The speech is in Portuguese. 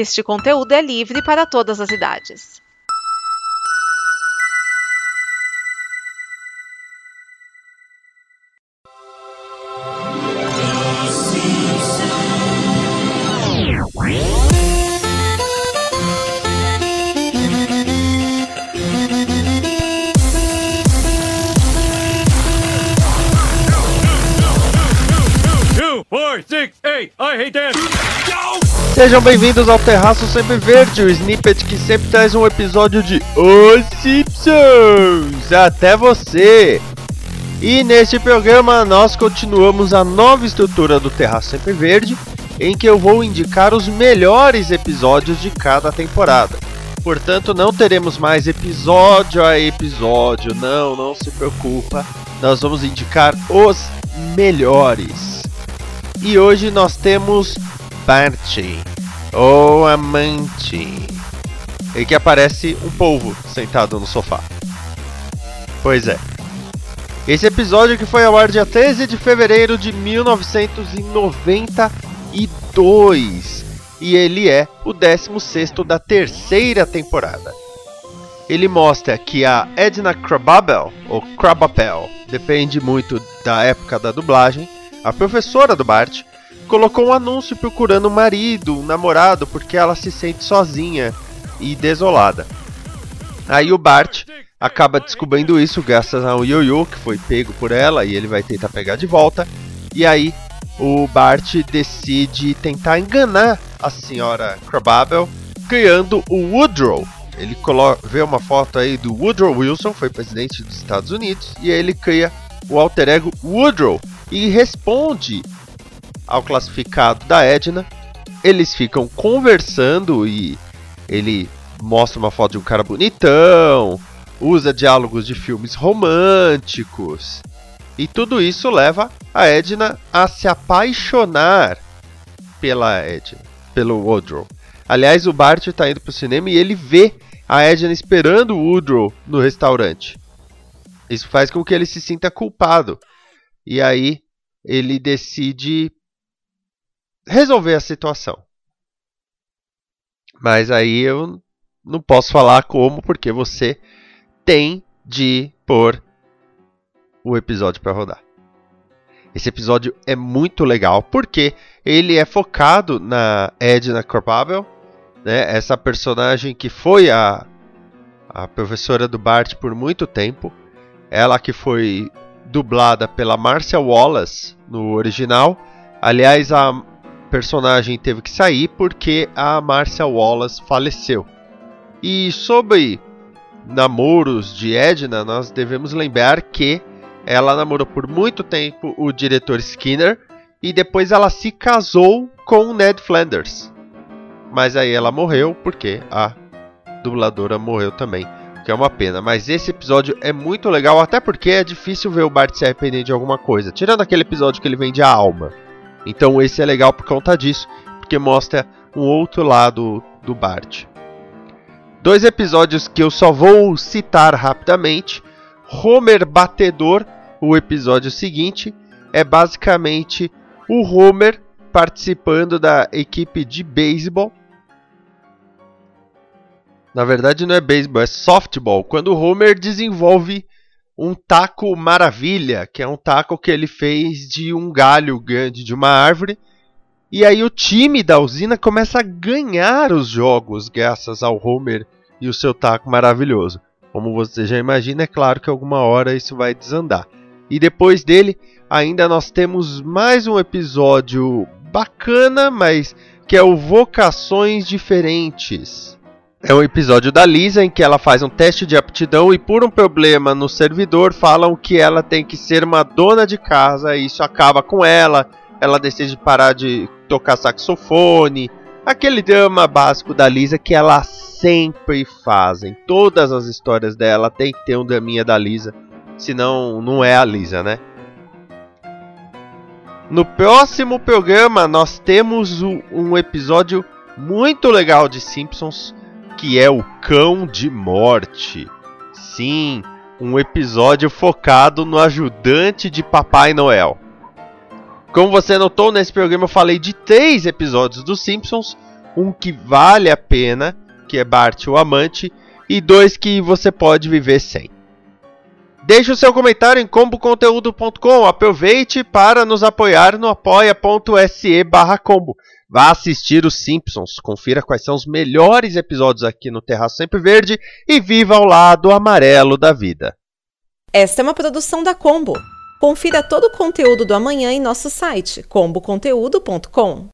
Este conteúdo é livre para todas as idades. Four, six, eight. I hate that. Sejam bem-vindos ao Terraço Sempre Verde, o snippet que sempre traz um episódio de Os Simpsons até você. E neste programa nós continuamos a nova estrutura do Terraço Sempre Verde, em que eu vou indicar os melhores episódios de cada temporada. Portanto, não teremos mais episódio a episódio, não, não se preocupa. Nós vamos indicar os melhores. E hoje nós temos Bart, o amante, e que aparece um polvo sentado no sofá. Pois é. Esse episódio que foi ao ar dia 13 de fevereiro de 1992 e ele é o 16º da terceira temporada. Ele mostra que a Edna Krabappel, ou Krabappel, depende muito da época da dublagem, a professora do Bart, colocou um anúncio procurando um marido, um namorado, porque ela se sente sozinha e desolada. Aí o Bart acaba descobrindo isso graças ao Yo-Yo que foi pego por ela e ele vai tentar pegar de volta. E aí o Bart decide tentar enganar a senhora Krabappel criando o Woodrow. Ele vê uma foto aí do Woodrow Wilson, foi presidente dos Estados Unidos, e aí ele cria o alter ego Woodrow e responde ao classificado da Edna. Eles ficam conversando e ele mostra uma foto de um cara bonitão, usa diálogos de filmes românticos. E tudo isso leva a Edna a se apaixonar pela Edna, pelo Woodrow. Aliás, o Bart está indo pro cinema e ele vê a Edna esperando o Woodrow no restaurante. Isso faz com que ele se sinta culpado. E aí ele decide resolver a situação. Mas aí eu não posso falar como, porque você tem de pôr o episódio para rodar. Esse episódio é muito legal porque ele é focado na Edna Krabappel, né? Essa personagem que foi a, a professora do Bart por muito tempo, ela que foi dublada pela Marcia Wallace no original. Aliás, a personagem teve que sair porque a Marcia Wallace faleceu. E sobre namoros de Edna, nós devemos lembrar que ela namorou por muito tempo o diretor Skinner e depois ela se casou com Ned Flanders. Mas aí ela morreu porque a dubladora morreu também, que é uma pena. Mas esse episódio é muito legal, até porque é difícil ver o Bart se arrepender de alguma coisa, tirando aquele episódio que ele vende a alma. Então esse é legal por conta disso, porque mostra um outro lado do Bart. Dois episódios que eu só vou citar rapidamente. Homer Batedor, o episódio seguinte, é basicamente o Homer participando da equipe de beisebol. Na verdade não é beisebol, é softball. Quando o Homer desenvolve um taco maravilha, que é um taco que ele fez de um galho grande de uma árvore. E aí o time da usina começa a ganhar os jogos graças ao Homer e o seu taco maravilhoso. Como você já imagina, é claro que alguma hora isso vai desandar. E depois dele, ainda nós temos mais um episódio bacana, mas que é o Vocações Diferentes. É um episódio da Lisa em que ela faz um teste de aptidão e por um problema no servidor falam que ela tem que ser uma dona de casa e isso acaba com ela. Ela decide parar de tocar saxofone. Aquele drama básico da Lisa que ela sempre faz. Em todas as histórias dela tem que ter um draminha da Lisa. Senão não é a Lisa, né? No próximo programa nós temos um episódio muito legal de Simpsons que é o Cão de Morte. Sim, um episódio focado no ajudante de Papai Noel. Como você notou, nesse programa eu falei de três episódios dos Simpsons. Um que vale a pena, que é Bart o Amante, e dois que você pode viver sem. Deixe o seu comentário em comboconteúdo.com. Aproveite para nos apoiar no apoia.se combo. Vá assistir os Simpsons, confira quais são os melhores episódios aqui no Terraço Sempre Verde e viva ao lado amarelo da vida. Esta é uma produção da Combo. Confira todo o conteúdo do amanhã em nosso site comboconteúdo.com.